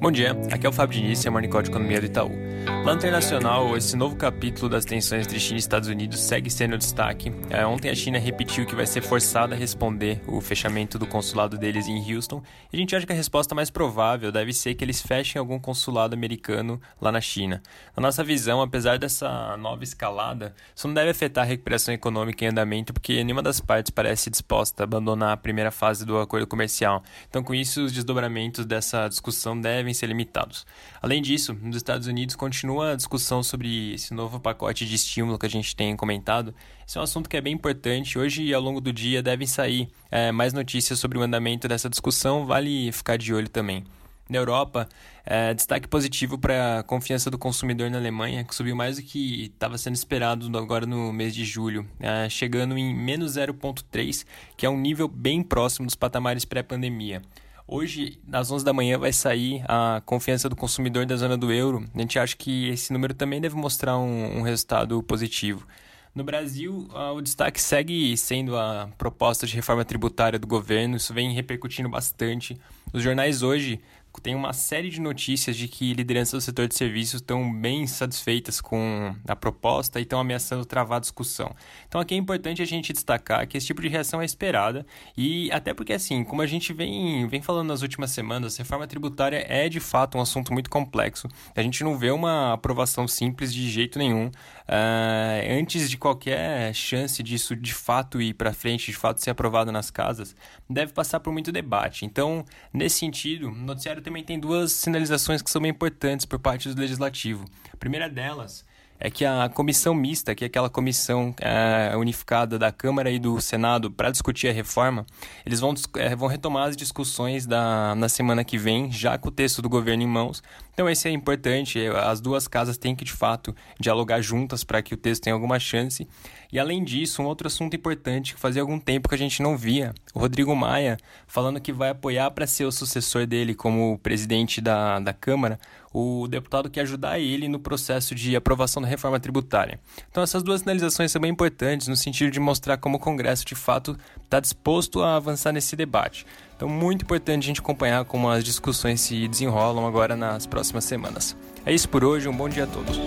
Bom dia, aqui é o Fábio Diniz, é Morning Call de Economia do Itaú. Lá no internacional, esse novo capítulo das tensões entre China e Estados Unidos segue sendo destaque. É, ontem a China repetiu que vai ser forçada a responder o fechamento do consulado deles em Houston, e a gente acha que a resposta mais provável deve ser que eles fechem algum consulado americano lá na China. Na nossa visão, apesar dessa nova escalada, isso não deve afetar a recuperação econômica em andamento, porque nenhuma das partes parece disposta a abandonar a primeira fase do acordo comercial. Então, com isso, os desdobramentos dessa discussão devem ser limitados. Além disso, nos Estados Unidos continua a discussão sobre esse novo pacote de estímulo que a gente tem comentado. Esse é um assunto que é bem importante. Hoje e ao longo do dia devem sair é, mais notícias sobre o andamento dessa discussão, vale ficar de olho também. Na Europa, é, destaque positivo para a confiança do consumidor na Alemanha, que subiu mais do que estava sendo esperado agora no mês de julho, é, chegando em menos 0,3, que é um nível bem próximo dos patamares pré-pandemia. Hoje, às 11 da manhã, vai sair a confiança do consumidor da zona do euro. A gente acha que esse número também deve mostrar um, um resultado positivo. No Brasil, o destaque segue sendo a proposta de reforma tributária do governo, isso vem repercutindo bastante. Os jornais hoje tem uma série de notícias de que lideranças do setor de serviços estão bem satisfeitas com a proposta e estão ameaçando travar a discussão. Então aqui é importante a gente destacar que esse tipo de reação é esperada e até porque assim, como a gente vem, vem falando nas últimas semanas, reforma tributária é de fato um assunto muito complexo. A gente não vê uma aprovação simples de jeito nenhum. Uh, antes de qualquer chance disso de fato ir para frente, de fato ser aprovado nas casas, deve passar por muito debate. Então, nesse sentido, o também tem duas sinalizações que são bem importantes por parte do legislativo. A primeira delas é que a comissão mista, que é aquela comissão é, unificada da Câmara e do Senado para discutir a reforma, eles vão, é, vão retomar as discussões da, na semana que vem, já com o texto do governo em mãos. Então, esse é importante, as duas casas têm que, de fato, dialogar juntas para que o texto tenha alguma chance. E, além disso, um outro assunto importante que fazia algum tempo que a gente não via, o Rodrigo Maia falando que vai apoiar para ser o sucessor dele como presidente da, da Câmara, o deputado quer ajudar ele no processo de aprovação da reforma tributária. Então, essas duas sinalizações são bem importantes no sentido de mostrar como o Congresso, de fato, está disposto a avançar nesse debate. Então, muito importante a gente acompanhar como as discussões se desenrolam agora nas próximas semanas. É isso por hoje, um bom dia a todos.